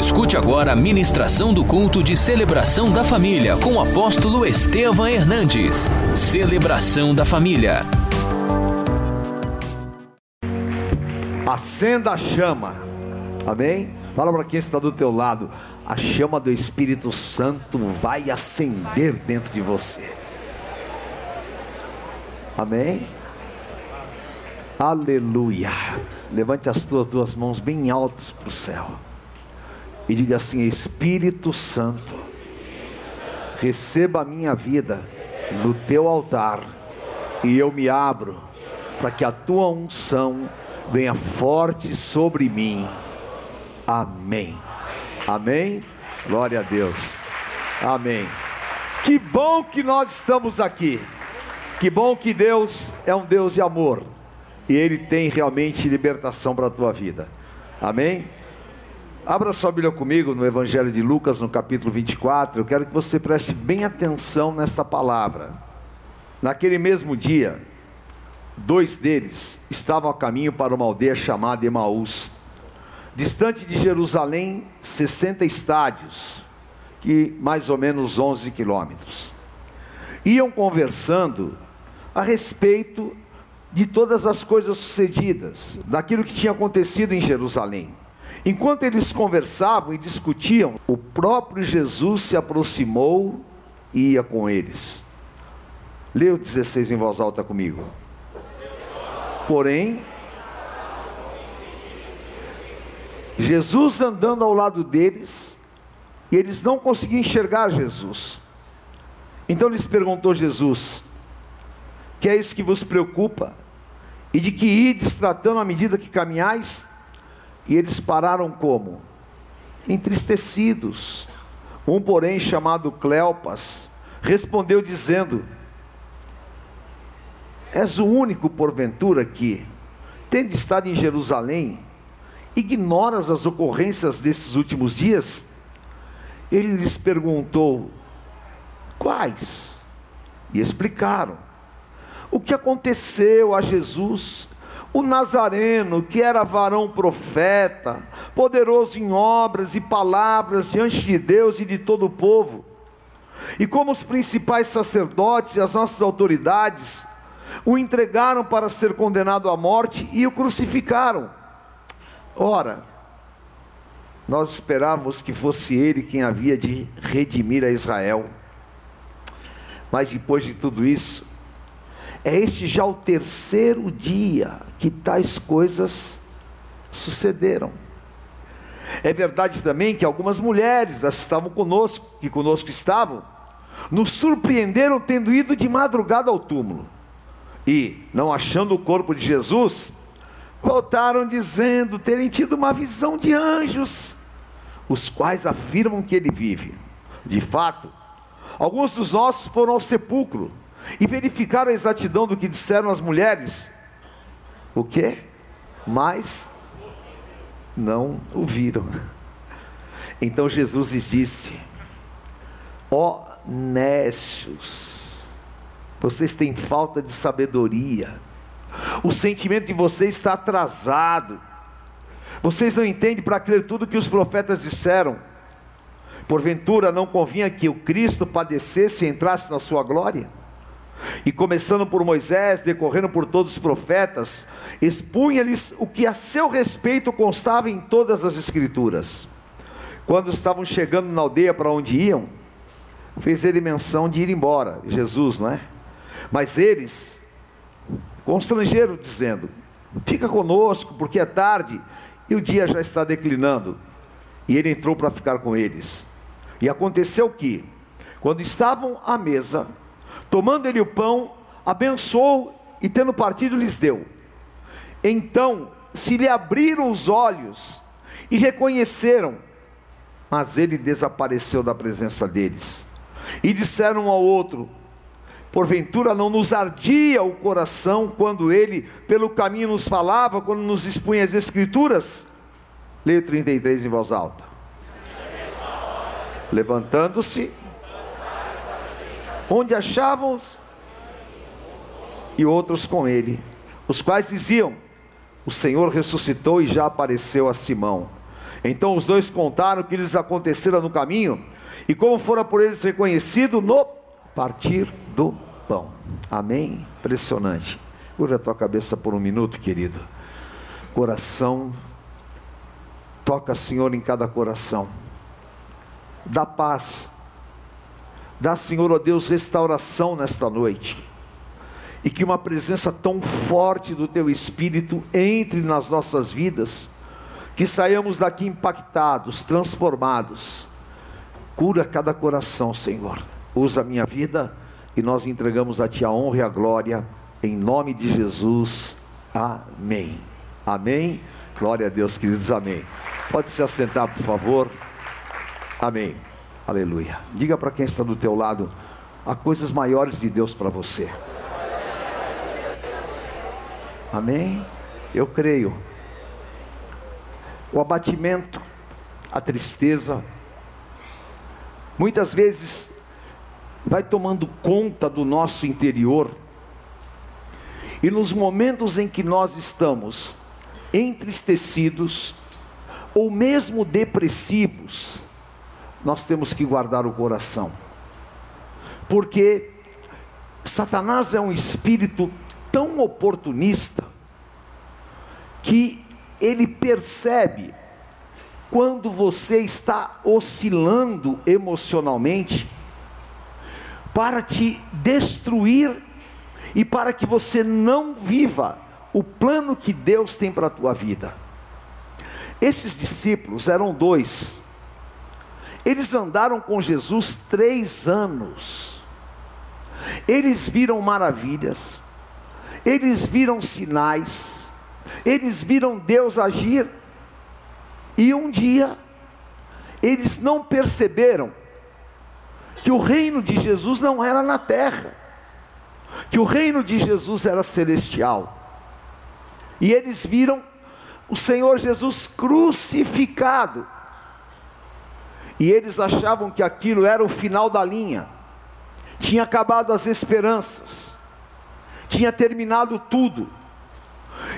Escute agora a ministração do culto de celebração da família com o apóstolo Estevam Hernandes. Celebração da família. Acenda a chama. Amém? Fala para quem está do teu lado. A chama do Espírito Santo vai acender dentro de você. Amém? Aleluia. Levante as tuas duas mãos bem altas para o céu e diga assim: Espírito Santo, receba a minha vida no teu altar e eu me abro para que a tua unção venha forte sobre mim. Amém. Amém. Glória a Deus. Amém. Que bom que nós estamos aqui. Que bom que Deus é um Deus de amor e Ele tem realmente libertação para a tua vida. Amém? Abra sua Bíblia comigo no Evangelho de Lucas, no capítulo 24. Eu quero que você preste bem atenção nesta palavra. Naquele mesmo dia, dois deles estavam a caminho para uma aldeia chamada Emaús, distante de Jerusalém, 60 estádios, que mais ou menos 11 quilômetros. Iam conversando a respeito de todas as coisas sucedidas, daquilo que tinha acontecido em Jerusalém. Enquanto eles conversavam e discutiam, o próprio Jesus se aproximou e ia com eles. Leia o 16 em voz alta comigo. Porém, Jesus andando ao lado deles, e eles não conseguiam enxergar Jesus. Então lhes perguntou Jesus: Que é isso que vos preocupa? E de que ides tratando à medida que caminhais? E eles pararam como? Entristecidos. Um, porém, chamado Cleopas, respondeu dizendo: És o único, porventura, que, tendo estado em Jerusalém, ignoras as ocorrências desses últimos dias? Ele lhes perguntou: Quais? E explicaram o que aconteceu a Jesus o Nazareno, que era varão profeta, poderoso em obras e palavras diante de Deus e de todo o povo, e como os principais sacerdotes e as nossas autoridades o entregaram para ser condenado à morte e o crucificaram. Ora, nós esperávamos que fosse ele quem havia de redimir a Israel. Mas depois de tudo isso, é este já o terceiro dia que tais coisas sucederam. É verdade também que algumas mulheres estavam conosco, que conosco estavam, nos surpreenderam tendo ido de madrugada ao túmulo. E, não achando o corpo de Jesus, voltaram dizendo terem tido uma visão de anjos, os quais afirmam que ele vive. De fato, alguns dos nossos foram ao sepulcro e verificaram a exatidão do que disseram as mulheres. O que? Mas não o viram. Então Jesus lhes disse: Ó oh, nécios, vocês têm falta de sabedoria, o sentimento de vocês está atrasado, vocês não entendem para crer tudo que os profetas disseram. Porventura não convinha que o Cristo padecesse e entrasse na sua glória? E começando por Moisés, decorrendo por todos os profetas, expunha-lhes o que a seu respeito constava em todas as Escrituras. Quando estavam chegando na aldeia para onde iam, fez ele menção de ir embora, Jesus, não é? Mas eles constrangeram, dizendo: Fica conosco, porque é tarde e o dia já está declinando. E ele entrou para ficar com eles. E aconteceu que, quando estavam à mesa, Tomando ele o pão, abençoou e tendo partido lhes deu. Então se lhe abriram os olhos e reconheceram, mas ele desapareceu da presença deles. E disseram um ao outro: Porventura não nos ardia o coração quando ele pelo caminho nos falava, quando nos expunha as Escrituras? Leia 33 em voz alta. Levantando-se, onde achavam-os e outros com ele, os quais diziam: O Senhor ressuscitou e já apareceu a Simão. Então os dois contaram o que lhes acontecera no caminho e como fora por eles reconhecido no partir do pão. Amém? Impressionante. Curva a tua cabeça por um minuto, querido. Coração, toca, Senhor, em cada coração. Dá paz. Dá, Senhor, ó Deus, restauração nesta noite. E que uma presença tão forte do Teu Espírito entre nas nossas vidas, que saiamos daqui impactados, transformados. Cura cada coração, Senhor. Usa a minha vida e nós entregamos a Ti a honra e a glória em nome de Jesus, amém. Amém. Glória a Deus, queridos, amém. Pode se assentar, por favor. Amém. Aleluia. Diga para quem está do teu lado, há coisas maiores de Deus para você. Amém. Eu creio. O abatimento, a tristeza, muitas vezes vai tomando conta do nosso interior e nos momentos em que nós estamos entristecidos ou mesmo depressivos, nós temos que guardar o coração. Porque Satanás é um espírito tão oportunista que ele percebe quando você está oscilando emocionalmente para te destruir e para que você não viva o plano que Deus tem para a tua vida. Esses discípulos eram dois, eles andaram com Jesus três anos, eles viram maravilhas, eles viram sinais, eles viram Deus agir, e um dia, eles não perceberam que o reino de Jesus não era na terra, que o reino de Jesus era celestial. E eles viram o Senhor Jesus crucificado. E eles achavam que aquilo era o final da linha. Tinha acabado as esperanças. Tinha terminado tudo.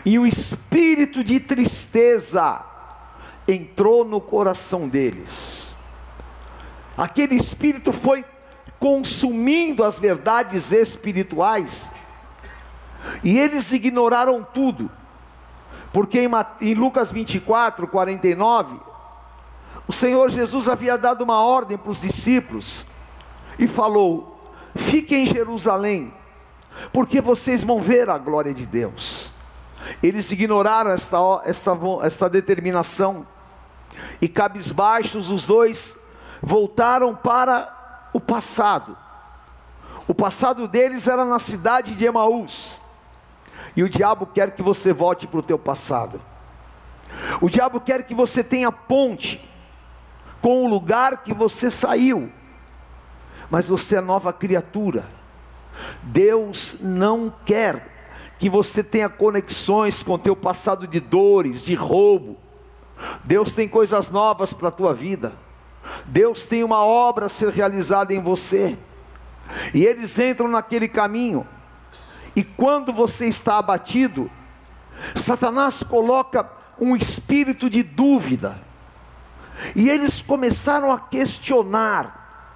E o espírito de tristeza entrou no coração deles. Aquele espírito foi consumindo as verdades espirituais, e eles ignoraram tudo, porque em, Lucas 24, 49, o Senhor Jesus havia dado uma ordem para os discípulos e falou: Fiquem em Jerusalém, porque vocês vão ver a glória de Deus. Eles ignoraram esta, esta, esta determinação, e cabisbaixos os dois voltaram para o passado. O passado deles era na cidade de Emaús. E o diabo quer que você volte para o teu passado. O diabo quer que você tenha ponte com o lugar que você saiu. Mas você é nova criatura. Deus não quer que você tenha conexões com teu passado de dores, de roubo. Deus tem coisas novas para a tua vida. Deus tem uma obra a ser realizada em você. E eles entram naquele caminho. E quando você está abatido, Satanás coloca um espírito de dúvida. E eles começaram a questionar,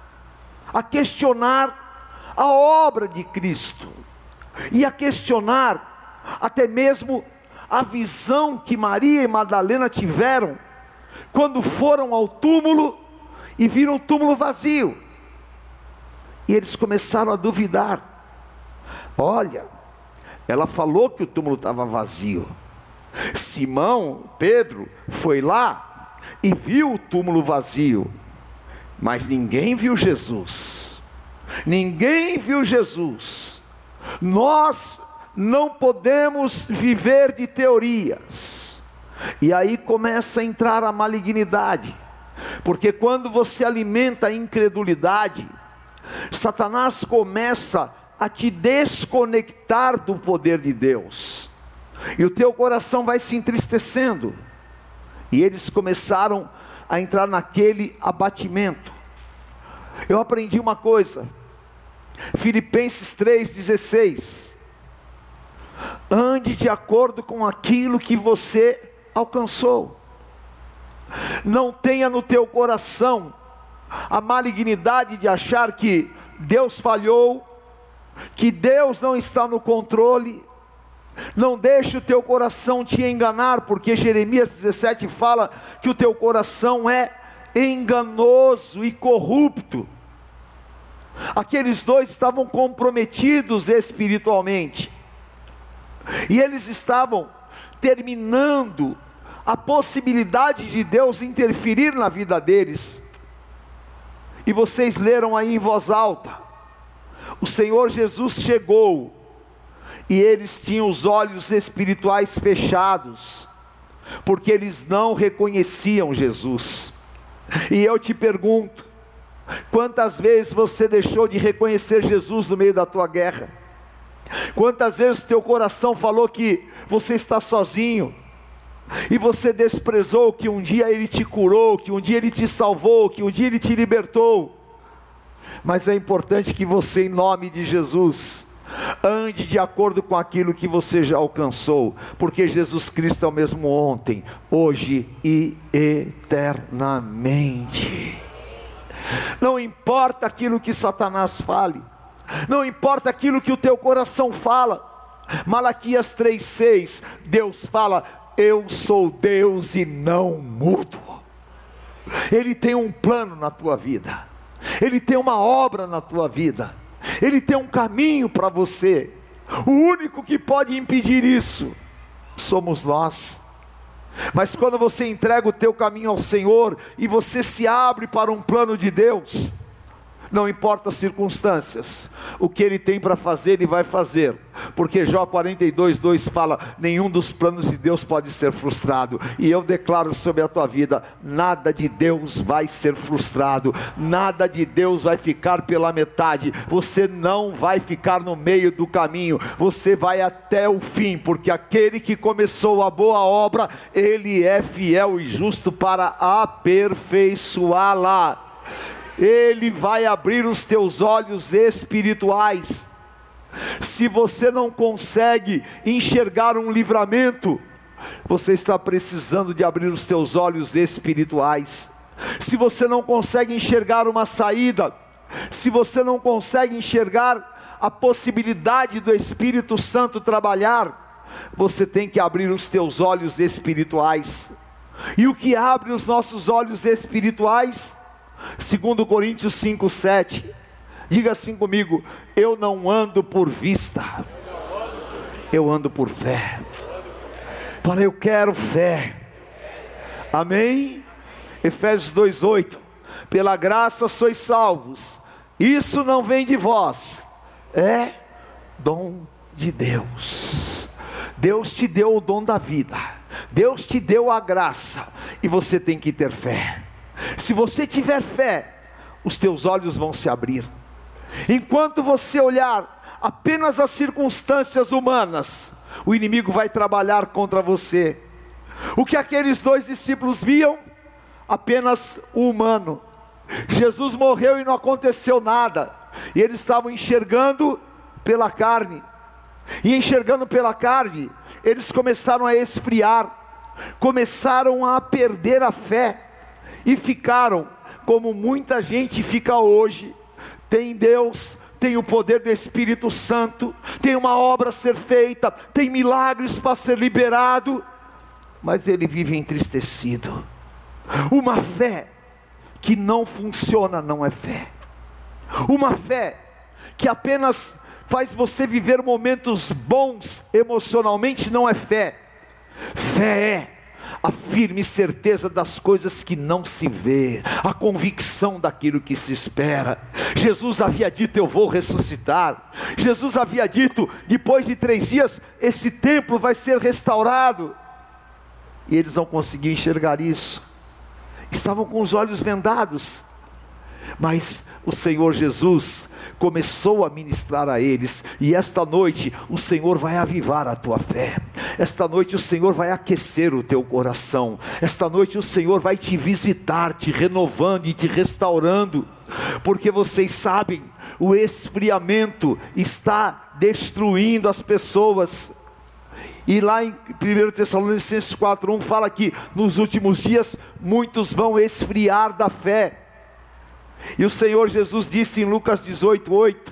a questionar a obra de Cristo, e a questionar até mesmo a visão que Maria e Madalena tiveram quando foram ao túmulo e viram o túmulo vazio. E eles começaram a duvidar. Olha, ela falou que o túmulo estava vazio. Simão, Pedro, foi lá e viu o túmulo vazio, mas ninguém viu Jesus. Ninguém viu Jesus. Nós não podemos viver de teorias. E aí começa a entrar a malignidade porque quando você alimenta a incredulidade, Satanás começa a te desconectar do poder de Deus. E o teu coração vai se entristecendo. E eles começaram a entrar naquele abatimento. Eu aprendi uma coisa. Filipenses 3:16. Ande de acordo com aquilo que você alcançou. Não tenha no teu coração a malignidade de achar que Deus falhou, que Deus não está no controle. Não deixe o teu coração te enganar, porque Jeremias 17 fala que o teu coração é enganoso e corrupto. Aqueles dois estavam comprometidos espiritualmente, e eles estavam terminando a possibilidade de Deus interferir na vida deles. E vocês leram aí em voz alta: o Senhor Jesus chegou, e eles tinham os olhos espirituais fechados, porque eles não reconheciam Jesus. E eu te pergunto: quantas vezes você deixou de reconhecer Jesus no meio da tua guerra? Quantas vezes teu coração falou que você está sozinho? E você desprezou que um dia Ele te curou, que um dia Ele te salvou, que um dia Ele te libertou. Mas é importante que você, em nome de Jesus, ande de acordo com aquilo que você já alcançou, porque Jesus Cristo é o mesmo ontem, hoje e eternamente. Não importa aquilo que Satanás fale, não importa aquilo que o teu coração fala. Malaquias 3:6, Deus fala: "Eu sou Deus e não mudo". Ele tem um plano na tua vida. Ele tem uma obra na tua vida. Ele tem um caminho para você. O único que pode impedir isso somos nós. Mas quando você entrega o teu caminho ao Senhor e você se abre para um plano de Deus, não importa as circunstâncias, o que ele tem para fazer, ele vai fazer, porque Jó 42, 2 fala: nenhum dos planos de Deus pode ser frustrado, e eu declaro sobre a tua vida: nada de Deus vai ser frustrado, nada de Deus vai ficar pela metade, você não vai ficar no meio do caminho, você vai até o fim, porque aquele que começou a boa obra, ele é fiel e justo para aperfeiçoá-la. Ele vai abrir os teus olhos espirituais. Se você não consegue enxergar um livramento, você está precisando de abrir os teus olhos espirituais. Se você não consegue enxergar uma saída, se você não consegue enxergar a possibilidade do Espírito Santo trabalhar, você tem que abrir os teus olhos espirituais. E o que abre os nossos olhos espirituais? Segundo Coríntios 5, 7. Diga assim comigo: eu não ando por vista, eu ando por fé. Fala, eu quero fé. Amém? Efésios 2:8. Pela graça sois salvos. Isso não vem de vós, é dom de Deus. Deus te deu o dom da vida. Deus te deu a graça e você tem que ter fé. Se você tiver fé, os teus olhos vão se abrir. Enquanto você olhar apenas as circunstâncias humanas, o inimigo vai trabalhar contra você. O que aqueles dois discípulos viam? Apenas o humano. Jesus morreu e não aconteceu nada. E eles estavam enxergando pela carne. E enxergando pela carne, eles começaram a esfriar, começaram a perder a fé e ficaram como muita gente fica hoje. Tem Deus, tem o poder do Espírito Santo, tem uma obra a ser feita, tem milagres para ser liberado, mas ele vive entristecido. Uma fé que não funciona não é fé. Uma fé que apenas faz você viver momentos bons emocionalmente não é fé. Fé é a firme certeza das coisas que não se vê, a convicção daquilo que se espera. Jesus havia dito: Eu vou ressuscitar. Jesus havia dito: Depois de três dias, esse templo vai ser restaurado. E eles não conseguiam enxergar isso, estavam com os olhos vendados, mas o Senhor Jesus começou a ministrar a eles, e esta noite o Senhor vai avivar a tua fé, esta noite o Senhor vai aquecer o teu coração, esta noite o Senhor vai te visitar, te renovando e te restaurando, porque vocês sabem, o esfriamento está destruindo as pessoas, E lá em 1 Tessalonicenses 4:1 fala que nos últimos dias muitos vão esfriar da fé. E o Senhor Jesus disse em Lucas 18:8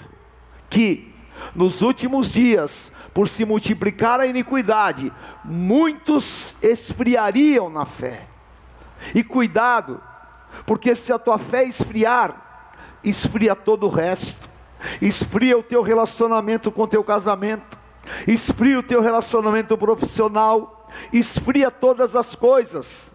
que nos últimos dias, por se multiplicar a iniquidade, muitos esfriariam na fé. E cuidado, porque se a tua fé esfriar, esfria todo o resto. Esfria o teu relacionamento com o teu casamento, esfria o teu relacionamento profissional, esfria todas as coisas.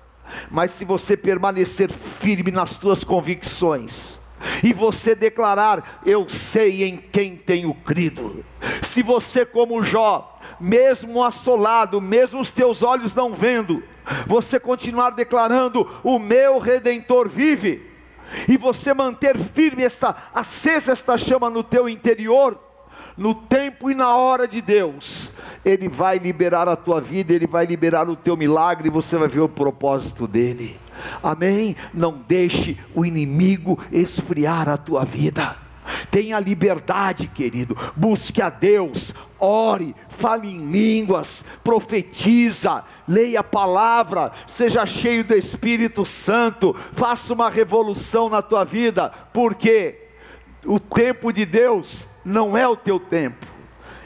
Mas se você permanecer firme nas tuas convicções, e você declarar: Eu sei em quem tenho crido. Se você, como Jó, mesmo assolado, mesmo os teus olhos não vendo, você continuar declarando: O meu redentor vive, e você manter firme esta acesa esta chama no teu interior, no tempo e na hora de Deus, Ele vai liberar a tua vida, Ele vai liberar o teu milagre, e você vai ver o propósito dele. Amém? Não deixe o inimigo esfriar a tua vida. Tenha liberdade, querido. Busque a Deus, ore, fale em línguas, profetiza, leia a palavra, seja cheio do Espírito Santo, faça uma revolução na tua vida, porque o tempo de Deus não é o teu tempo,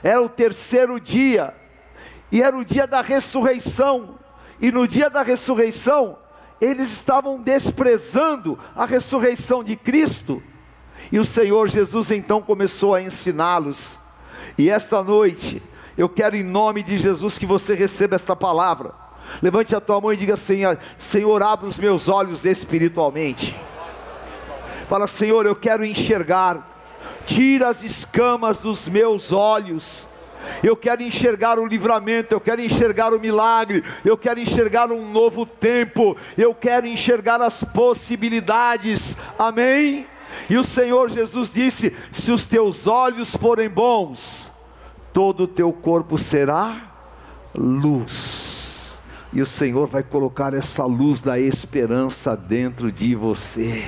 era o terceiro dia, e era o dia da ressurreição, e no dia da ressurreição, eles estavam desprezando a ressurreição de Cristo, e o Senhor Jesus então começou a ensiná-los, e esta noite, eu quero em nome de Jesus que você receba esta palavra. Levante a tua mão e diga: Senhor, Senhor, abre os meus olhos espiritualmente. Fala, Senhor, eu quero enxergar. Tira as escamas dos meus olhos. Eu quero enxergar o livramento, eu quero enxergar o milagre, eu quero enxergar um novo tempo, eu quero enxergar as possibilidades. Amém? E o Senhor Jesus disse: Se os teus olhos forem bons, todo o teu corpo será luz. E o Senhor vai colocar essa luz da esperança dentro de você.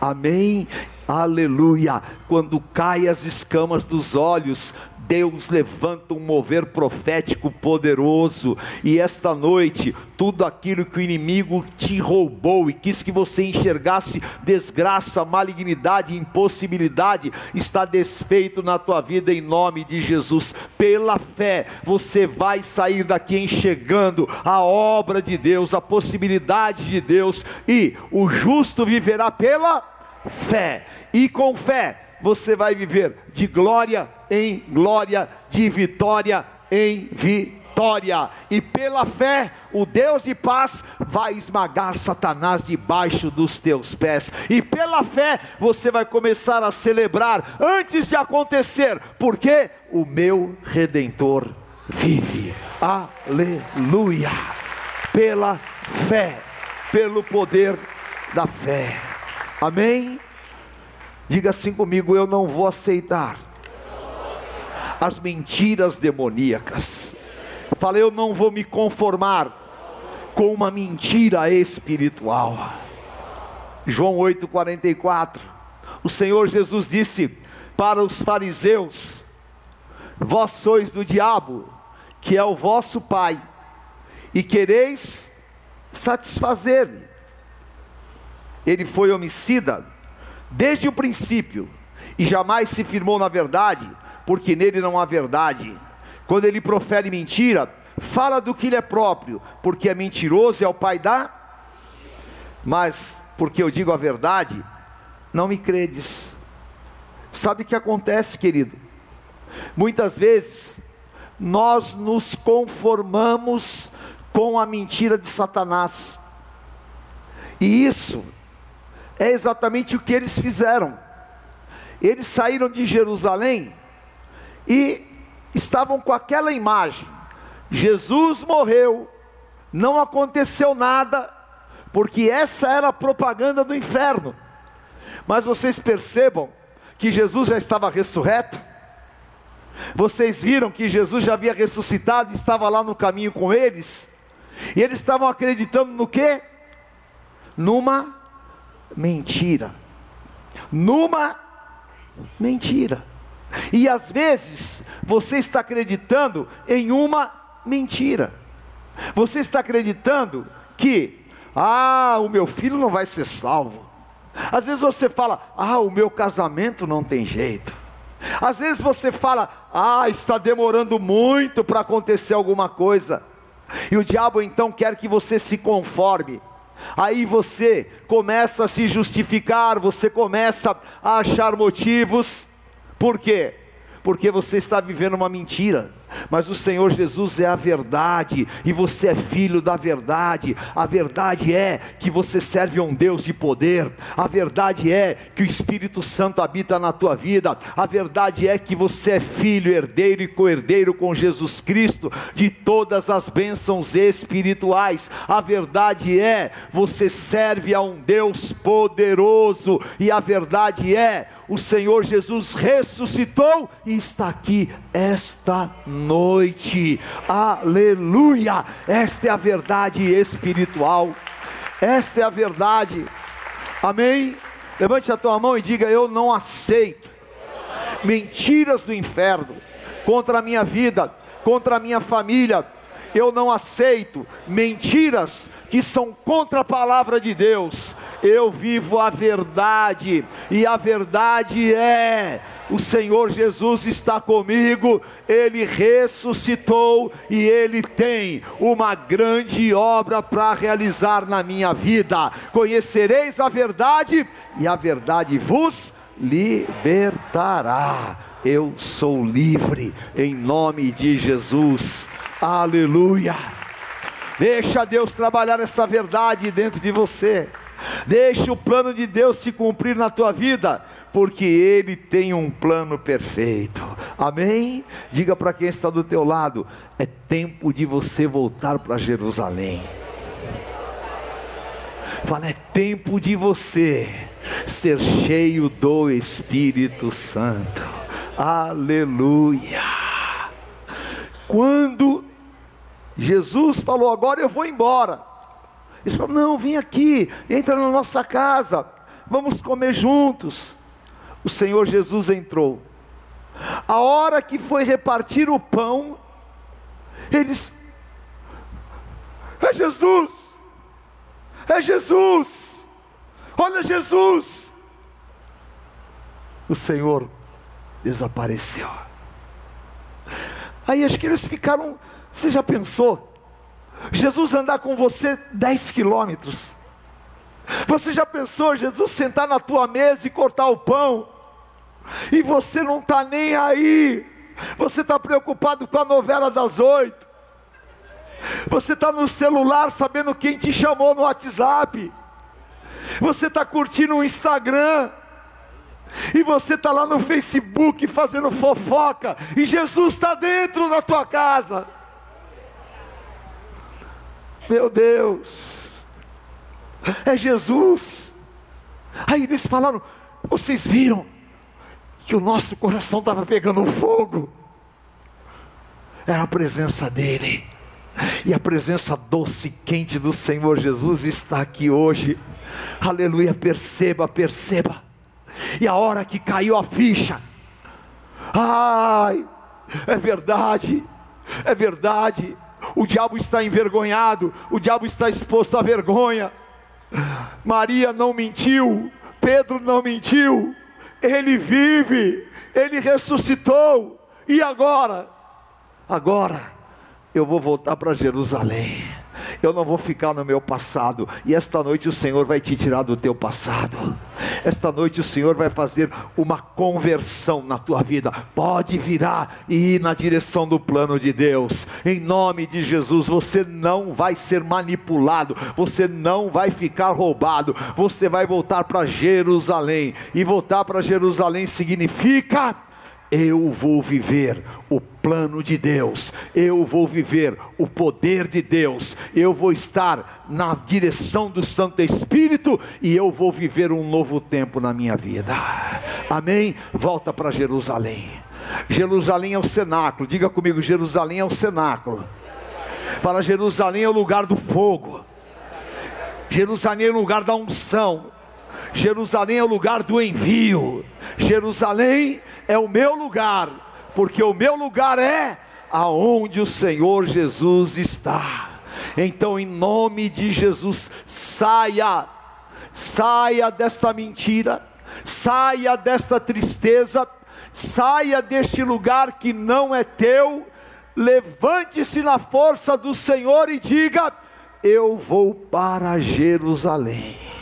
Amém. Aleluia. Quando caem as escamas dos olhos, Deus levanta um mover profético poderoso, e esta noite, tudo aquilo que o inimigo te roubou e quis que você enxergasse desgraça, malignidade, impossibilidade, está desfeito na tua vida em nome de Jesus. Pela fé, você vai sair daqui enxergando a obra de Deus, a possibilidade de Deus, e o justo viverá pela fé, e com fé você vai viver de glória em glória, de vitória em vitória. E pela fé, o Deus de paz vai esmagar Satanás debaixo dos teus pés. E pela fé, você vai começar a celebrar antes de acontecer, porque o meu redentor vive. Aleluia! Pela fé, pelo poder da fé. Amém? Diga assim comigo: eu não vou aceitar as mentiras demoníacas. Falei, eu não vou me conformar com uma mentira espiritual. João 8:44. O Senhor Jesus disse para os fariseus: Vós sois do diabo, que é o vosso pai, e quereis satisfazer-lhe. Ele foi homicida desde o princípio, e jamais se firmou na verdade, porque nele não há verdade. Quando ele profere mentira, fala do que lhe é próprio, porque é mentiroso e é o pai da. Mas, porque eu digo a verdade, não me credes. Sabe o que acontece, querido? Muitas vezes, nós nos conformamos com a mentira de Satanás, e isso é exatamente o que eles fizeram. Eles saíram de Jerusalém e estavam com aquela imagem: Jesus morreu, não aconteceu nada, porque essa era a propaganda do inferno. Mas vocês percebam que Jesus já estava ressurreto? Vocês viram que Jesus já havia ressuscitado e estava lá no caminho com eles? E eles estavam acreditando no que? Numa mentira. Numa mentira. E às vezes você está acreditando em uma mentira. Você está acreditando que, ah, o meu filho não vai ser salvo. Às vezes você fala, ah, o meu casamento não tem jeito. Às vezes você fala, ah, está demorando muito para acontecer alguma coisa. E o diabo então quer que você se conforme. Aí você começa a se justificar, você começa a achar motivos. Por quê? Porque você está vivendo uma mentira mas o Senhor Jesus é a verdade, e você é filho da verdade. A verdade é que você serve a um Deus de poder, a verdade é que o Espírito Santo habita na tua vida, a verdade é que você é filho, herdeiro e co-herdeiro com Jesus Cristo de todas as bênçãos espirituais. A verdade é, você serve a um Deus poderoso, e a verdade é, o Senhor Jesus ressuscitou e está aqui esta noite. Aleluia! Esta é a verdade espiritual. Esta é a verdade. Amém? Levante a tua mão e diga: Eu não aceito mentiras do inferno contra a minha vida, contra a minha família eu não aceito mentiras que são contra a palavra de Deus. Eu vivo a verdade, e a verdade é: o Senhor Jesus está comigo, Ele ressuscitou e Ele tem uma grande obra para realizar na minha vida. Conhecereis a verdade, e a verdade vos libertará. Eu sou livre, em nome de Jesus. Aleluia. Deixa Deus trabalhar essa verdade dentro de você. Deixa o plano de Deus se cumprir na tua vida, porque Ele tem um plano perfeito. Amém? Diga para quem está do teu lado: é tempo de você voltar para Jerusalém. Fala, é tempo de você ser cheio do Espírito Santo. Aleluia. Quando Jesus falou: Agora eu vou embora. Ele falou: Não, vem aqui, entra na nossa casa, vamos comer juntos. O Senhor Jesus entrou. A hora que foi repartir o pão, eles. É Jesus! É Jesus! Olha Jesus! O Senhor desapareceu. Aí acho que eles ficaram você já pensou? Jesus andar com você 10 quilômetros. Você já pensou Jesus sentar na tua mesa e cortar o pão? E você não está nem aí. Você está preocupado com a novela das oito. Você está no celular sabendo quem te chamou no WhatsApp. Você está curtindo o Instagram. E você está lá no Facebook fazendo fofoca. E Jesus está dentro da tua casa. Meu Deus, é Jesus. Aí eles falaram: vocês viram que o nosso coração estava pegando fogo? Era a presença dEle. E a presença doce e quente do Senhor Jesus está aqui hoje. Aleluia, perceba, perceba. E a hora que caiu a ficha, ai, é verdade, é verdade o diabo está envergonhado, o diabo está exposto à vergonha. Maria não mentiu, Pedro não mentiu, ele vive, ele ressuscitou, e agora? Agora eu vou voltar para Jerusalém eu não vou ficar no meu passado, e esta noite o Senhor vai te tirar do teu passado, esta noite o Senhor vai fazer uma conversão na tua vida, pode virar e ir na direção do plano de Deus, em nome de Jesus, você não vai ser manipulado, você não vai ficar roubado, você vai voltar para Jerusalém, e voltar para Jerusalém significa eu vou viver o plano de Deus, eu vou viver o poder de Deus, eu vou estar na direção do Santo Espírito e eu vou viver um novo tempo na minha vida. Amém? Volta para Jerusalém. Jerusalém é o cenáculo, diga comigo: Jerusalém é o cenáculo. Para Jerusalém é o lugar do fogo, Jerusalém é o lugar da unção. Jerusalém é o lugar do envio. Jerusalém é o meu lugar, porque o meu lugar é aonde o Senhor Jesus está. Então, em nome de Jesus, saia, saia desta mentira, saia desta tristeza, saia deste lugar que não é teu, levante-se na força do Senhor e diga: Eu vou para Jerusalém.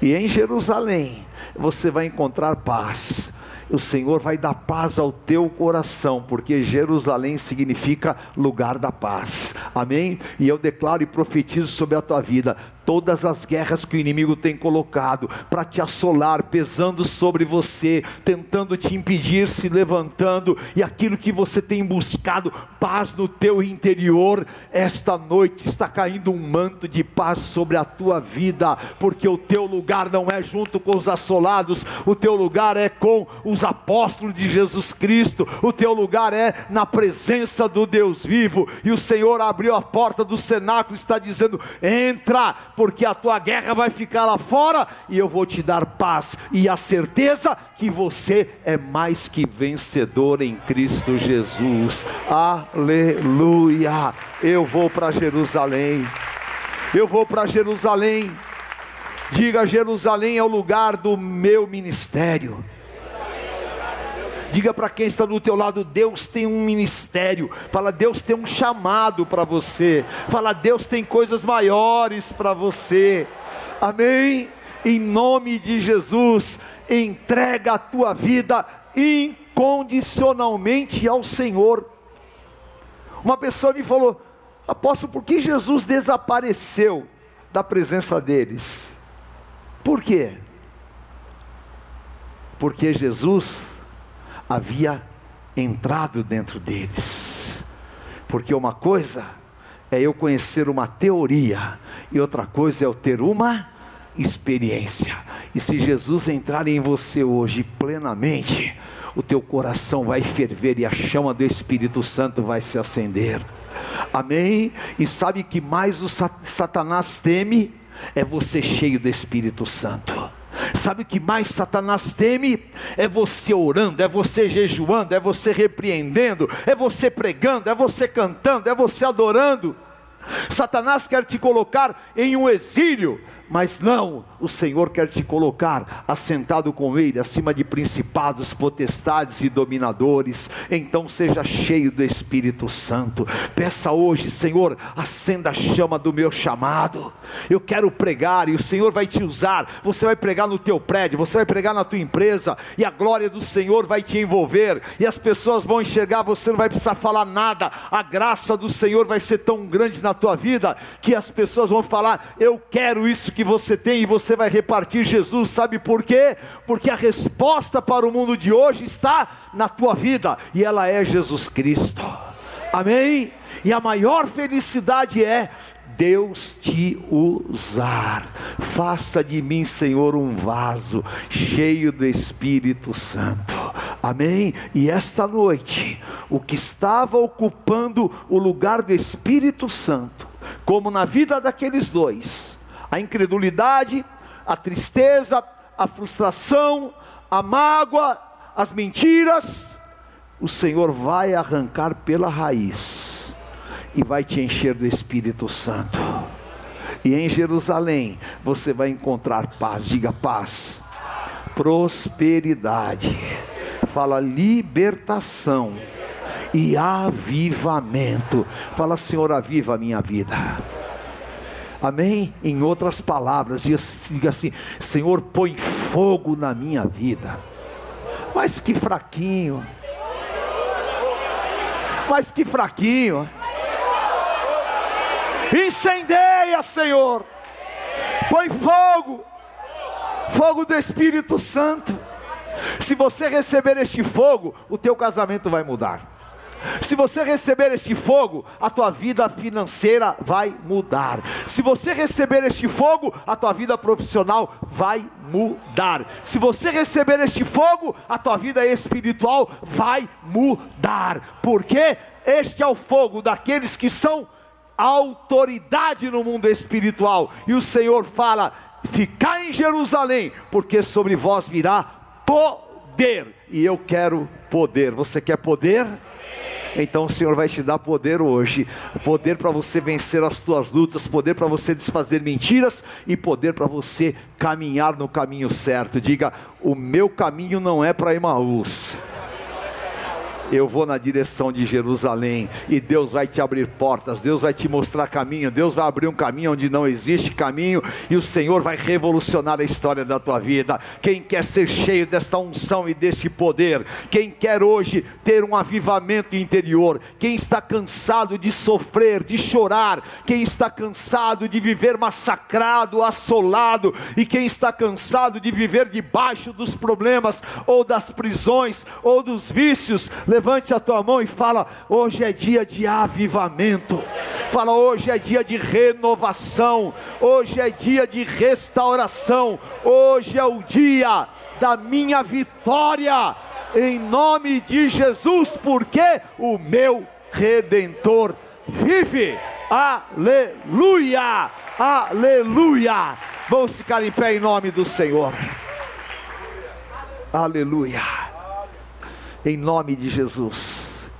E em Jerusalém você vai encontrar paz o Senhor vai dar paz ao teu coração, porque Jerusalém significa lugar da paz. Amém? E eu declaro e profetizo sobre a tua vida todas as guerras que o inimigo tem colocado para te assolar, pesando sobre você, tentando te impedir, se levantando, e aquilo que você tem buscado, paz no teu interior, esta noite está caindo um manto de paz sobre a tua vida, porque o teu lugar não é junto com os assolados, o teu lugar é com os apóstolos de Jesus Cristo, o teu lugar é na presença do Deus vivo, e o Senhor abriu a porta do cenáculo, está dizendo: entra porque a tua guerra vai ficar lá fora e eu vou te dar paz e a certeza que você é mais que vencedor em Cristo Jesus. Aleluia! Eu vou para Jerusalém. Eu vou para Jerusalém. Diga: Jerusalém é o lugar do meu ministério. Diga para quem está do teu lado, Deus tem um ministério. Fala, Deus tem um chamado para você. Fala, Deus tem coisas maiores para você. Amém? Em nome de Jesus, entrega a tua vida incondicionalmente ao Senhor. Uma pessoa me falou: Apóstolo, por que Jesus desapareceu da presença deles? Por quê? Porque Jesus havia entrado dentro deles. Porque uma coisa é eu conhecer uma teoria, e outra coisa é eu ter uma experiência. E se Jesus entrar em você hoje plenamente, o teu coração vai ferver e a chama do Espírito Santo vai se acender. Amém? E sabe que mais o Satanás teme? É você cheio do Espírito Santo. Sabe o que mais Satanás teme? É você orando, é você jejuando, é você repreendendo, é você pregando, é você cantando, é você adorando. Satanás quer te colocar em um exílio, mas não, o Senhor quer te colocar assentado com Ele, acima de principados, potestades e dominadores. Então seja cheio do Espírito Santo. Peça hoje, Senhor, acenda a chama do meu chamado. Eu quero pregar e o Senhor vai te usar. Você vai pregar no teu prédio, você vai pregar na tua empresa, e a glória do Senhor vai te envolver, e as pessoas vão enxergar, você não vai precisar falar nada. A graça do Senhor vai ser tão grande na tua vida que as pessoas vão falar: Eu quero isso que você tem e você vai repartir Jesus. Sabe por quê? Porque a resposta para o mundo de hoje está na tua vida e ela é Jesus Cristo. Amém? E a maior felicidade é Deus te usar. Faça de mim, Senhor, um vaso cheio do Espírito Santo. Amém? E esta noite, o que estava ocupando o lugar do Espírito Santo, como na vida daqueles dois, a incredulidade, a tristeza, a frustração, a mágoa, as mentiras, o Senhor vai arrancar pela raiz e vai te encher do Espírito Santo. E em Jerusalém você vai encontrar paz, diga paz, prosperidade, fala libertação e avivamento. Fala, Senhor, aviva a minha vida. Amém? Em outras palavras, diga assim: Senhor, põe fogo na minha vida. Mas que fraquinho. Mas que fraquinho. Incendeia, Senhor. Põe fogo. Fogo do Espírito Santo. Se você receber este fogo, o teu casamento vai mudar. Se você receber este fogo, a tua vida financeira vai mudar. Se você receber este fogo, a tua vida profissional vai mudar. Se você receber este fogo, a tua vida espiritual vai mudar. Porque este é o fogo daqueles que são autoridade no mundo espiritual. E o Senhor fala: Ficai em Jerusalém, porque sobre vós virá poder. E eu quero poder. Você quer poder? Então o Senhor vai te dar poder hoje, poder para você vencer as tuas lutas, poder para você desfazer mentiras e poder para você caminhar no caminho certo. Diga: "O meu caminho não é para Emaús" eu vou na direção de Jerusalém e Deus vai te abrir portas, Deus vai te mostrar caminho, Deus vai abrir um caminho onde não existe caminho e o Senhor vai revolucionar a história da tua vida. Quem quer ser cheio desta unção e deste poder, quem quer hoje ter um avivamento interior, quem está cansado de sofrer, de chorar, quem está cansado de viver massacrado, assolado? E quem está cansado de viver debaixo dos problemas ou das prisões ou dos vícios, Levante a tua mão e fala: hoje é dia de avivamento. Fala, hoje é dia de renovação. Hoje é dia de restauração. Hoje é o dia da minha vitória. Em nome de Jesus, porque o meu redentor vive. Aleluia! Aleluia! Vamos ficar em pé em nome do Senhor. Aleluia em nome de Jesus.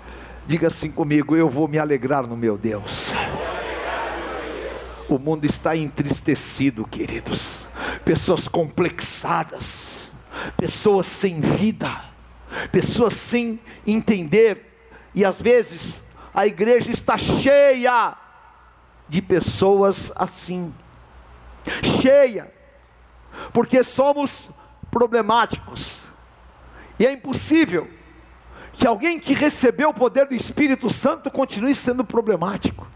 Diga assim comigo: eu vou me alegrar no meu Deus. O mundo está entristecido, queridos. Pessoas complexadas, pessoas sem vida, pessoas sem entender, e às vezes a igreja está cheia de pessoas assim, cheia, porque somos problemáticos, e é impossível que alguém que recebeu o poder do Espírito Santo continue sendo problemático.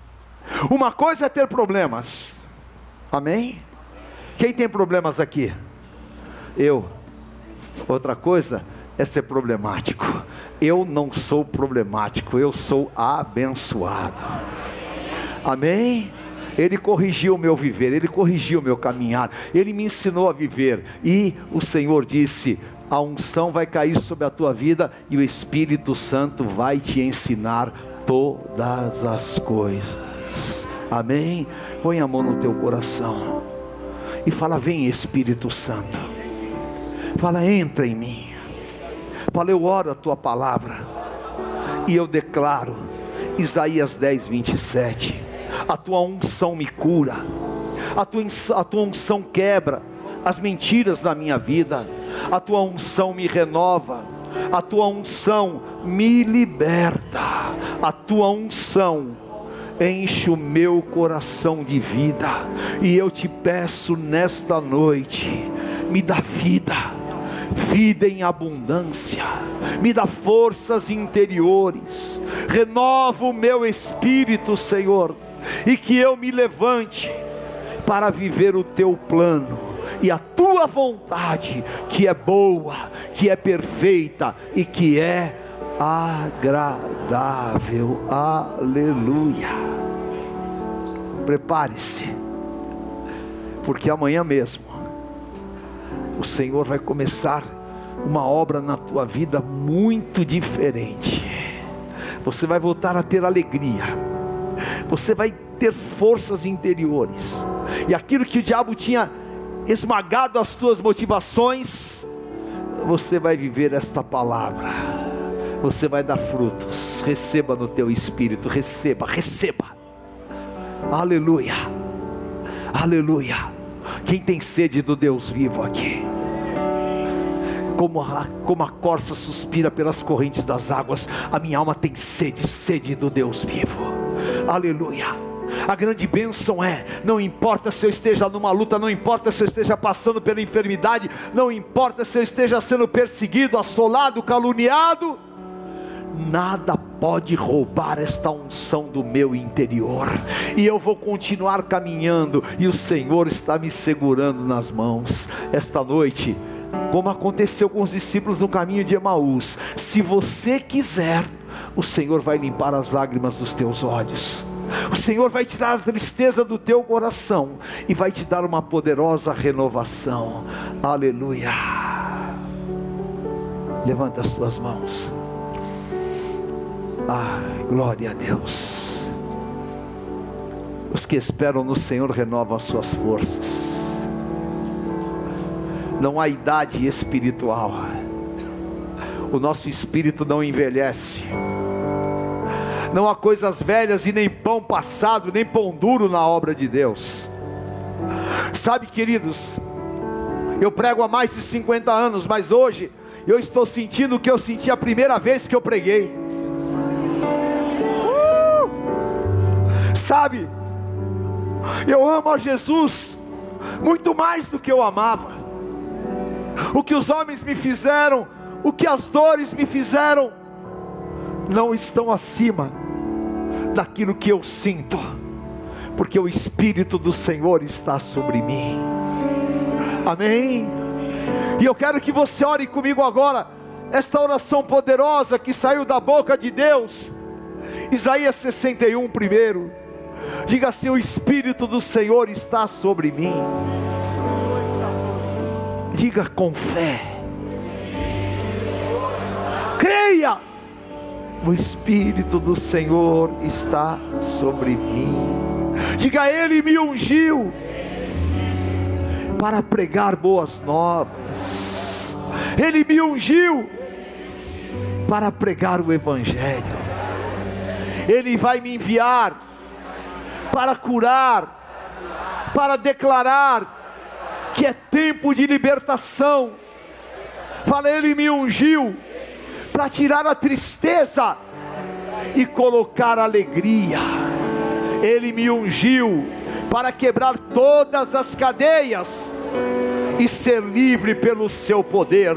Uma coisa é ter problemas, amém? Quem tem problemas aqui? Eu. Outra coisa é ser problemático. Eu não sou problemático, eu sou abençoado. Amém? Ele corrigiu o meu viver, ele corrigiu o meu caminhar, ele me ensinou a viver. E o Senhor disse: a unção vai cair sobre a tua vida e o Espírito Santo vai te ensinar todas as coisas. Amém? Põe a mão no teu coração e fala: Vem Espírito Santo. Fala: Entra em mim. Fala: Eu oro a tua palavra e eu declaro, Isaías 10, 27. A tua unção me cura, a tua, a tua unção quebra as mentiras da minha vida. A tua unção me renova, a tua unção me liberta, a tua unção enche o meu coração de vida, e eu te peço nesta noite, me dá vida, vida em abundância, me dá forças interiores, renova o meu espírito, Senhor, e que eu me levante para viver o teu plano e a tua vontade, que é boa, que é perfeita e que é agradável. Aleluia. Prepare-se, porque amanhã mesmo o Senhor vai começar uma obra na tua vida muito diferente. Você vai voltar a ter alegria. Você vai ter forças interiores. E aquilo que o diabo tinha esmagado as tuas motivações, você vai viver esta palavra. Você vai dar frutos. Receba no teu espírito, receba, receba. Aleluia. Aleluia. Quem tem sede do Deus vivo aqui? Como a, como a corça suspira pelas correntes das águas, a minha alma tem sede, sede do Deus vivo. Aleluia. A grande bênção é: não importa se eu esteja numa luta, não importa se eu esteja passando pela enfermidade, não importa se eu esteja sendo perseguido, assolado, caluniado, nada pode roubar esta unção do meu interior, e eu vou continuar caminhando, e o Senhor está me segurando nas mãos. Esta noite, como aconteceu com os discípulos no caminho de Emaús, se você quiser, o Senhor vai limpar as lágrimas dos teus olhos. O Senhor vai tirar a tristeza do teu coração e vai te dar uma poderosa renovação. Aleluia. Levanta as tuas mãos. Ah, glória a Deus. Os que esperam no Senhor renovam as suas forças. Não há idade espiritual. O nosso espírito não envelhece Não há coisas velhas e nem pão passado, nem pão duro na obra de Deus. Sabe, queridos, eu prego há mais de 50 anos, mas hoje eu estou sentindo o que eu senti a primeira vez que eu preguei. Uh! Sabe, eu amo a Jesus muito mais do que eu amava. O que os homens me fizeram, o que as dores me fizeram, não estão acima daquilo que eu sinto, porque o Espírito do Senhor está sobre mim. Amém. E eu quero que você ore comigo agora, esta oração poderosa que saiu da boca de Deus. Isaías 61, primeiro. Diga assim: O Espírito do Senhor está sobre mim. Diga com fé. Creia. O Espírito do Senhor está sobre mim. Diga, Ele me ungiu para pregar boas novas. Ele me ungiu para pregar o Evangelho. Ele vai me enviar para curar, para declarar que é tempo de libertação. Fala, Ele me ungiu para tirar a tristeza e colocar alegria. Ele me ungiu para quebrar todas as cadeias e ser livre pelo seu poder.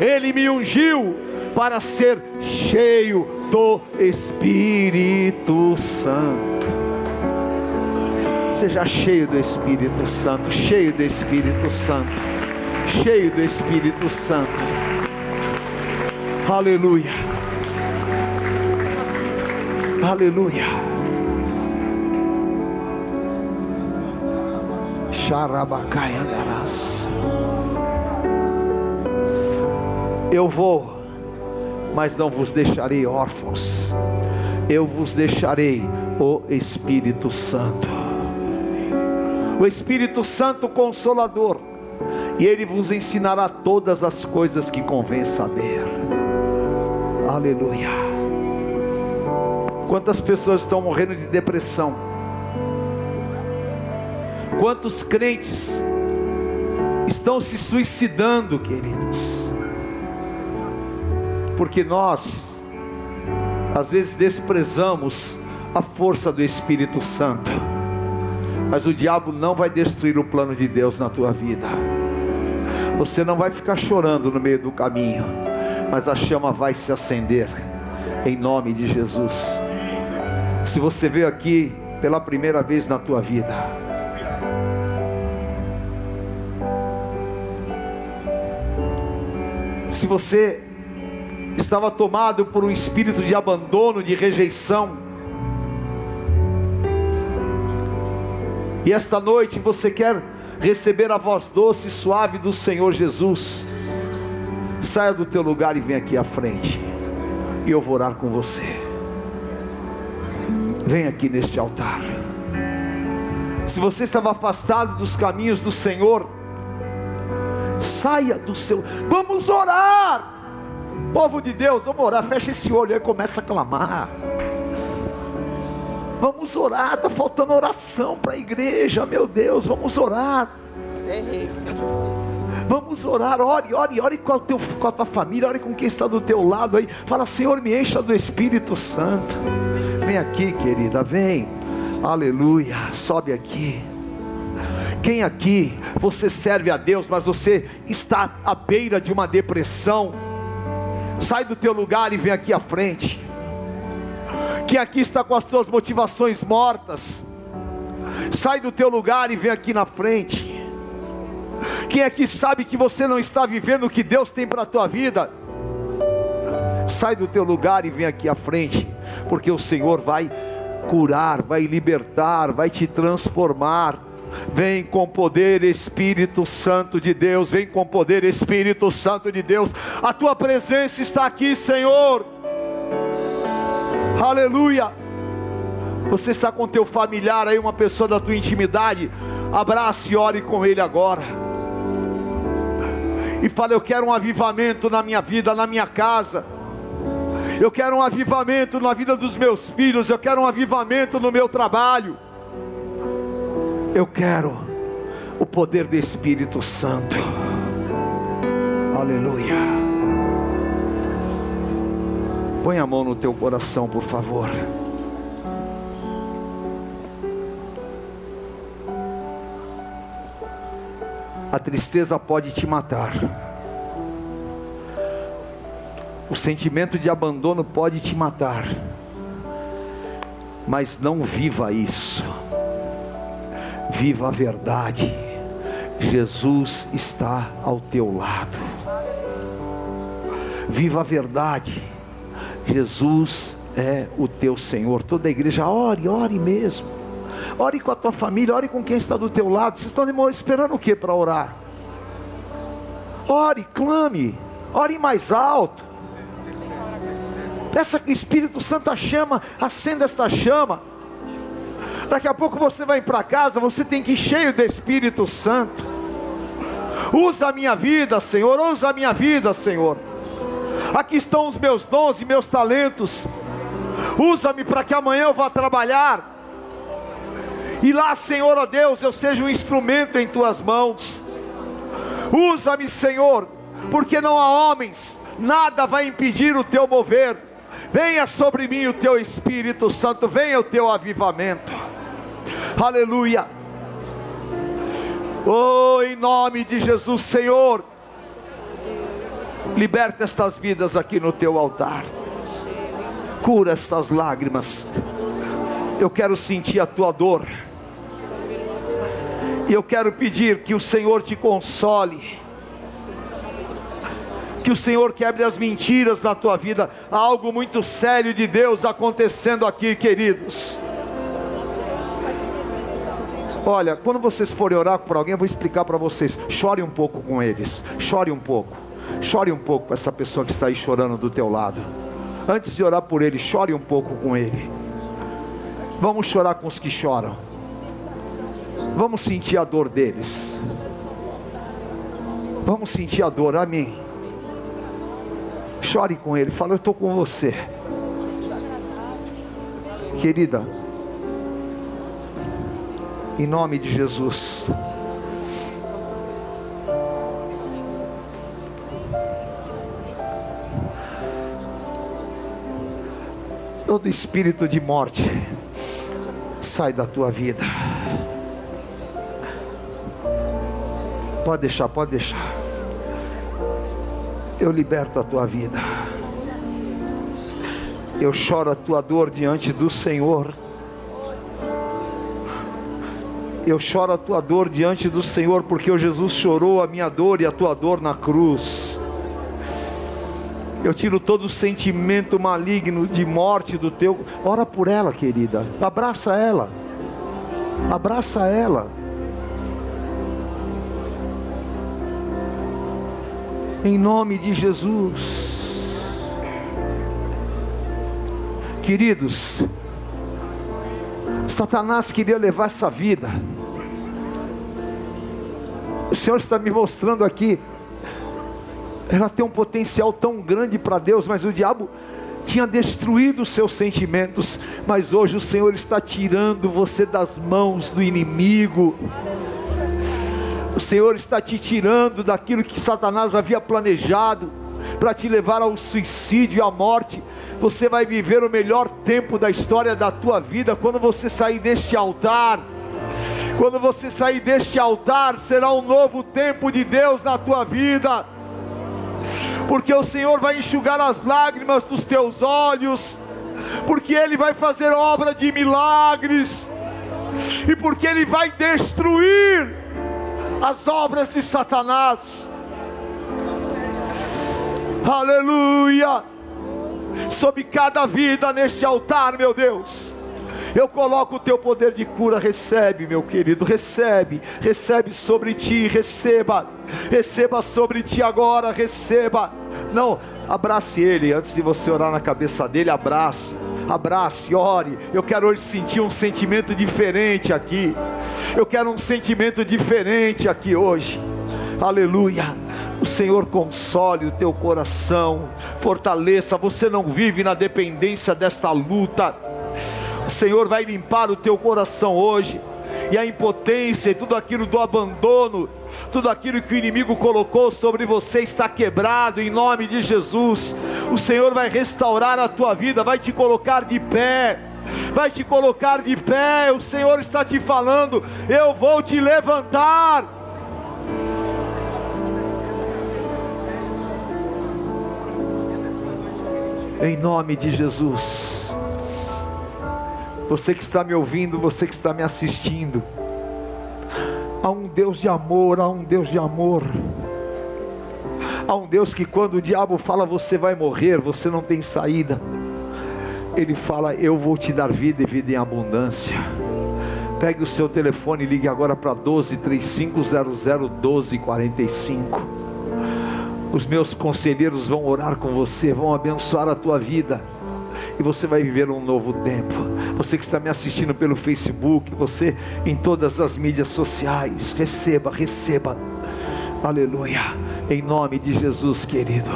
Ele me ungiu para ser cheio do Espírito Santo. Seja cheio do Espírito Santo, cheio do Espírito Santo, cheio do Espírito Santo. Aleluia. Aleluia. Eu vou, mas não vos deixarei órfãos, eu vos deixarei o Espírito Santo, o Espírito Santo Consolador, e ele vos ensinará todas as coisas que convém saber. Aleluia. Quantas pessoas estão morrendo de depressão? Quantos crentes estão se suicidando, queridos? Porque nós, às vezes, desprezamos a força do Espírito Santo, mas o diabo não vai destruir o plano de Deus na tua vida. Você não vai ficar chorando no meio do caminho, mas a chama vai se acender, em nome de Jesus. Se você veio aqui pela primeira vez na tua vida, se você estava tomado por um espírito de abandono, de rejeição, e esta noite você quer receber a voz doce e suave do Senhor Jesus, saia do teu lugar e vem aqui à frente, e eu vou orar com você. Vem aqui neste altar. Se você estava afastado dos caminhos do Senhor, saia do seu. Vamos orar, povo de Deus, vamos orar. Fecha esse olho aí, começa a clamar. Vamos orar, está faltando oração para a igreja, meu Deus, vamos orar. Vamos orar, ore, ore, ore com a, teu, com a tua família, ore com quem está do teu lado aí. Fala, Senhor, me encha do Espírito Santo. Vem aqui, querida, vem. Aleluia. Sobe aqui. Quem aqui você serve a Deus, mas você está à beira de uma depressão? Sai do teu lugar e vem aqui à frente. Quem aqui está com as tuas motivações mortas? Sai do teu lugar e vem aqui na frente. Quem aqui sabe que você não está vivendo o que Deus tem para a tua vida? Sai do teu lugar e vem aqui à frente, porque o Senhor vai curar, vai libertar, vai te transformar. Vem com poder, Espírito Santo de Deus. Vem com poder, Espírito Santo de Deus. A tua presença está aqui, Senhor. Aleluia. Você está com teu familiar aí, uma pessoa da tua intimidade. Abrace e ore com ele agora. E fala: Eu quero um avivamento na minha vida, na minha casa. Eu quero um avivamento na vida dos meus filhos, eu quero um avivamento no meu trabalho. Eu quero o poder do Espírito Santo. Aleluia. Põe a mão no teu coração, por favor. A tristeza pode te matar. O sentimento de abandono pode te matar. Mas não viva isso. Viva a verdade. Jesus está ao teu lado. Viva a verdade. Jesus é o teu Senhor. Toda a igreja, ore, ore mesmo. Ore com a tua família, ore com quem está do teu lado. Vocês estão esperando o que para orar? Ore, clame, ore mais alto. Peça que o Espírito Santo chama, acenda esta chama. Daqui a pouco você vai para casa, você tem que ir cheio do Espírito Santo. Usa a minha vida, Senhor, usa a minha vida, Senhor. Aqui estão os meus dons e meus talentos. Usa-me para que amanhã eu vá trabalhar. E lá, Senhor, ó Deus, eu seja um instrumento em tuas mãos. Usa-me, Senhor, porque não há homens, nada vai impedir o teu mover. Venha sobre mim o teu Espírito Santo, venha o teu avivamento. Aleluia. Oh, em nome de Jesus, Senhor, liberta estas vidas aqui no teu altar. Cura estas lágrimas. Eu quero sentir a tua dor. E eu quero pedir que o Senhor te console que o Senhor quebre as mentiras na tua vida. Há algo muito sério de Deus acontecendo aqui, queridos. Olha, quando vocês forem orar por alguém, eu vou explicar para vocês. Chore um pouco com eles. Chore um pouco. Chore um pouco com essa pessoa que está aí chorando do teu lado. Antes de orar por ele, chore um pouco com ele. Vamos chorar com os que choram. Vamos sentir a dor deles. Vamos sentir a dor, amém. Chore com ele, fala: Eu estou com você, querida, em nome de Jesus. Todo espírito de morte sai da tua vida. Pode deixar, pode deixar eu liberto a tua vida. Eu choro a tua dor diante do Senhor. Eu choro a tua dor diante do Senhor, porque o Jesus chorou a minha dor e a tua dor na cruz. Eu tiro todo o sentimento maligno de morte do teu. Ora por ela, querida. Abraça ela. Abraça ela. Em nome de Jesus. Queridos, Satanás queria levar essa vida. O Senhor está me mostrando aqui. Ela tem um potencial tão grande para Deus, mas o diabo tinha destruído os seus sentimentos, mas hoje o Senhor está tirando você das mãos do inimigo. O Senhor está te tirando daquilo que Satanás havia planejado para te levar ao suicídio e à morte. Você vai viver o melhor tempo da história da tua vida quando você sair deste altar. Quando você sair deste altar, será um novo tempo de Deus na tua vida. Porque o Senhor vai enxugar as lágrimas dos teus olhos, porque Ele vai fazer obra de milagres, e porque Ele vai destruir as obras de Satanás. Aleluia! Sobre cada vida neste altar, meu Deus. Eu coloco o teu poder de cura, recebe, meu querido, recebe, recebe sobre ti, receba, receba sobre ti agora, receba. Não, abrace ele antes de você orar na cabeça dele, abrace abrace, ore. Eu quero hoje sentir um sentimento diferente aqui. Eu quero um sentimento diferente aqui hoje. Aleluia. O Senhor console o teu coração, fortaleça. Você não vive na dependência desta luta. O Senhor vai limpar o teu coração hoje e a impotência e tudo aquilo do abandono, tudo aquilo que o inimigo colocou sobre você está quebrado em nome de Jesus. O Senhor vai restaurar a tua vida, vai te colocar de pé. Vai te colocar de pé, o Senhor está te falando, eu vou te levantar. Em nome de Jesus. Você que está me ouvindo, você que está me assistindo. Há um Deus de amor, há um Deus de amor. Há um Deus que quando o diabo fala você vai morrer, você não tem saída. Ele fala: Eu vou te dar vida e vida em abundância. Pegue o seu telefone e ligue agora para 12 3500 1245. Os meus conselheiros vão orar com você, vão abençoar a tua vida e você vai viver um novo tempo. Você que está me assistindo pelo Facebook, você em todas as mídias sociais, receba, receba. Aleluia. Em nome de Jesus, querido.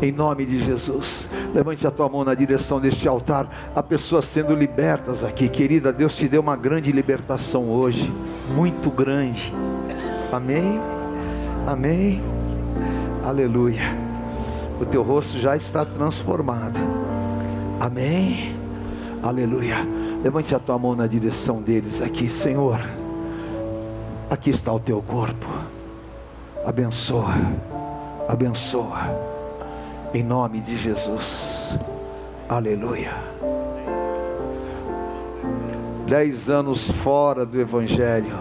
Em nome de Jesus. Levante a tua mão na direção deste altar. Há pessoas sendo libertas aqui, querida. Deus te deu uma grande libertação hoje, muito grande. Amém. Amém. Aleluia. O teu rosto já está transformado. Amém. Aleluia. Levante a tua mão na direção deles aqui, Senhor. Aqui está o teu corpo. Abençoa. Abençoa. Em nome de Jesus. Aleluia. Dez anos fora do Evangelho.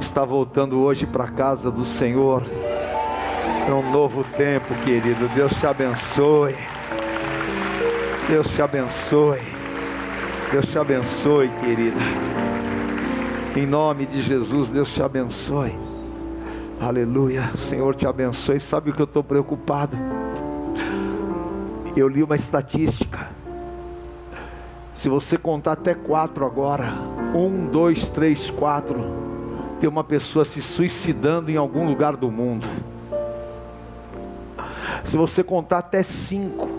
Está voltando hoje para a casa do Senhor. É um novo tempo, querido. Deus te abençoe. Deus te abençoe. Deus te abençoe, querida. Em nome de Jesus, Deus te abençoe. Aleluia. O Senhor te abençoe. Sabe o que eu estou preocupado? Eu li uma estatística. Se você contar até quatro agora, um, dois, três, quatro, tem uma pessoa se suicidando em algum lugar do mundo. Se você contar até cinco,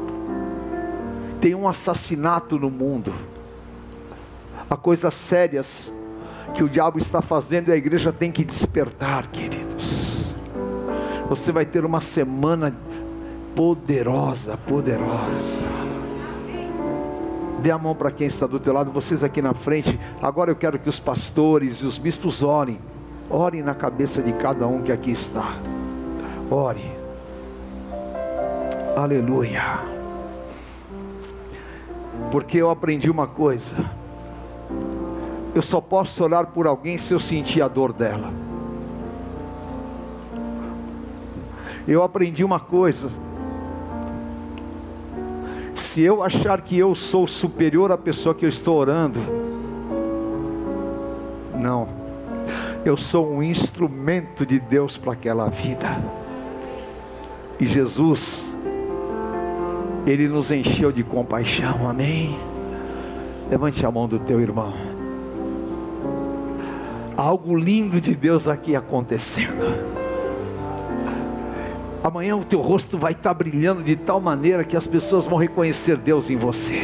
tem um assassinato no mundo. Há coisas sérias que o diabo está fazendo e a igreja tem que despertar, queridos. Você vai ter uma semana poderosa, poderosa. Dê a mão para quem está do teu lado, vocês aqui na frente. Agora eu quero que os pastores e os bispos orem. Orem na cabeça de cada um que aqui está. Ore. Aleluia porque eu aprendi uma coisa: eu só posso orar por alguém se eu sentir a dor dela. Eu aprendi uma coisa: se eu achar que eu sou superior à pessoa que eu estou orando, não, eu sou um instrumento de Deus para aquela vida. E Jesus, ele nos encheu de compaixão, amém? Levante a mão do teu irmão. Algo lindo de Deus aqui acontecendo. Amanhã o teu rosto vai estar brilhando de tal maneira que as pessoas vão reconhecer Deus em você.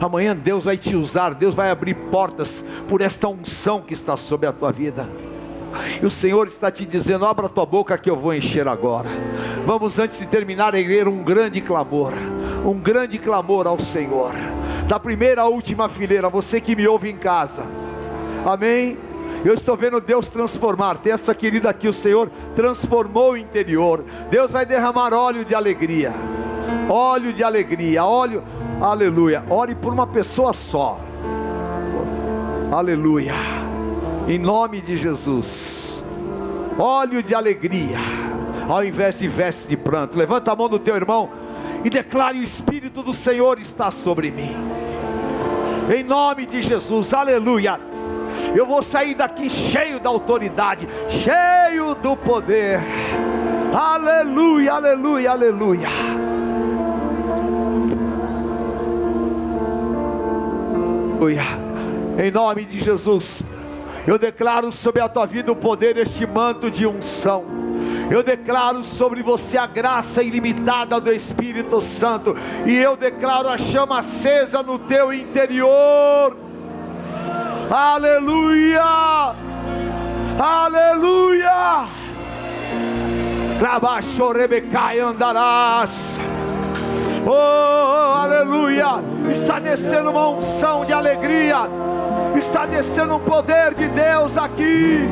Amanhã Deus vai te usar, Deus vai abrir portas por esta unção que está sobre a tua vida. E o Senhor está te dizendo: abra tua boca que eu vou encher agora. Vamos, antes de terminar, erguer um grande clamor, um grande clamor ao Senhor. Da primeira à última fileira, você que me ouve em casa, amém? Eu estou vendo Deus transformar. Tem essa querida aqui, o Senhor transformou o interior. Deus vai derramar óleo de alegria, óleo de alegria, óleo, aleluia. Ore por uma pessoa só, aleluia em nome de Jesus. Óleo de alegria, ao invés de veste de pranto. Levanta a mão do teu irmão e declare: O Espírito do Senhor está sobre mim. Em nome de Jesus, aleluia. Eu vou sair daqui cheio da autoridade, cheio do poder. Aleluia, aleluia, aleluia. Aleluia. Em nome de Jesus. Eu declaro sobre a tua vida o poder deste manto de unção. Eu declaro sobre você a graça ilimitada do Espírito Santo. E eu declaro a chama acesa no teu interior. Aleluia! Aleluia! Rabaixo Rebecai andarás. Oh, aleluia! Está descendo uma unção de alegria. Está descendo um poder de Deus aqui.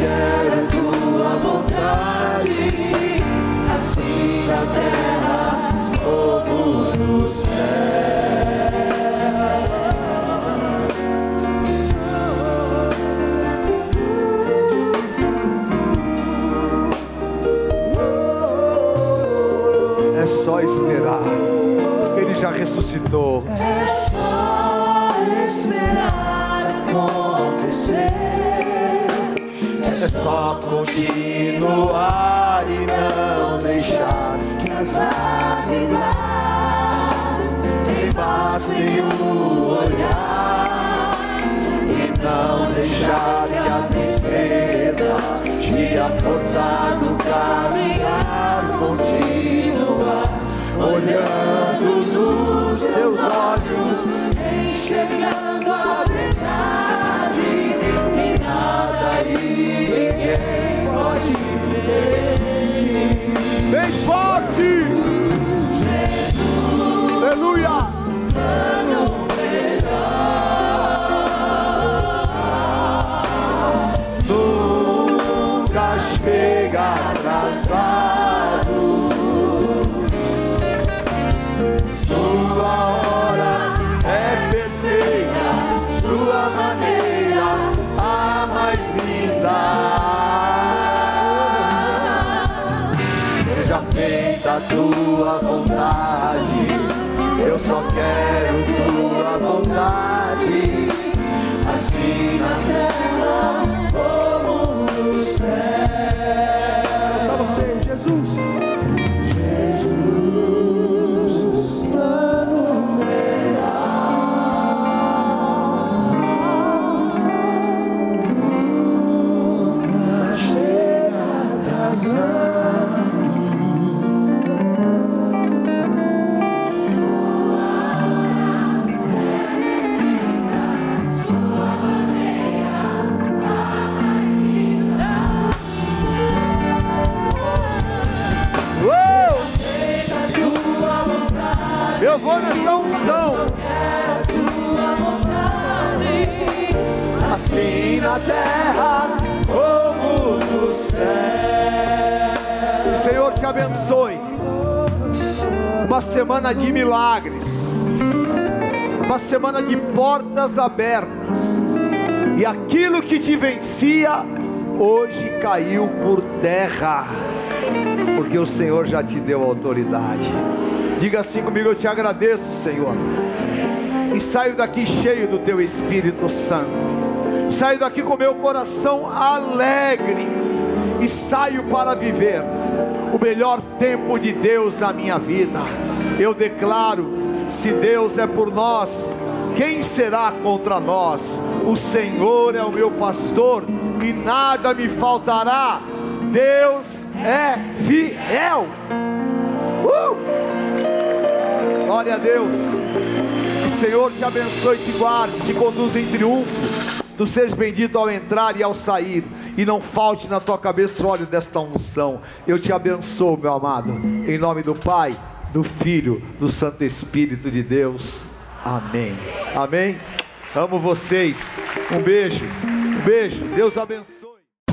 Quero tua vontade, assim na terra como no céu. É só esperar, ele já ressuscitou. Só esperar. É só continuar e não deixar que as lágrimas embassem o olhar e não deixar que a tristeza te a forçar no caminhar continuar olhando nos seus olhos enxergando bem forte! Aleluia vontade, eu só quero Eu vou nessa unção. Assim na terra como no céu. Senhor te abençoe. Uma semana de milagres. Uma semana de portas abertas. E aquilo que te vencia, hoje caiu por terra porque o Senhor já te deu autoridade. Diga assim comigo: Eu te agradeço, Senhor. E saio daqui cheio do Teu Espírito Santo. Saio daqui com meu coração alegre. E saio para viver o melhor tempo de Deus na minha vida. Eu declaro: se Deus é por nós, quem será contra nós? O Senhor é o meu pastor e nada me faltará. Deus é fiel. Uh! Glória a Deus. Senhor te abençoe, te guarde, te conduza em triunfo. Tu sejas bendito ao entrar e ao sair. E não falte na tua cabeça o óleo desta unção. Eu te abençoo, meu amado. Em nome do Pai, do Filho, do Santo Espírito de Deus. Amém. Amém. Amo vocês. Um beijo. Um beijo. Deus abençoe.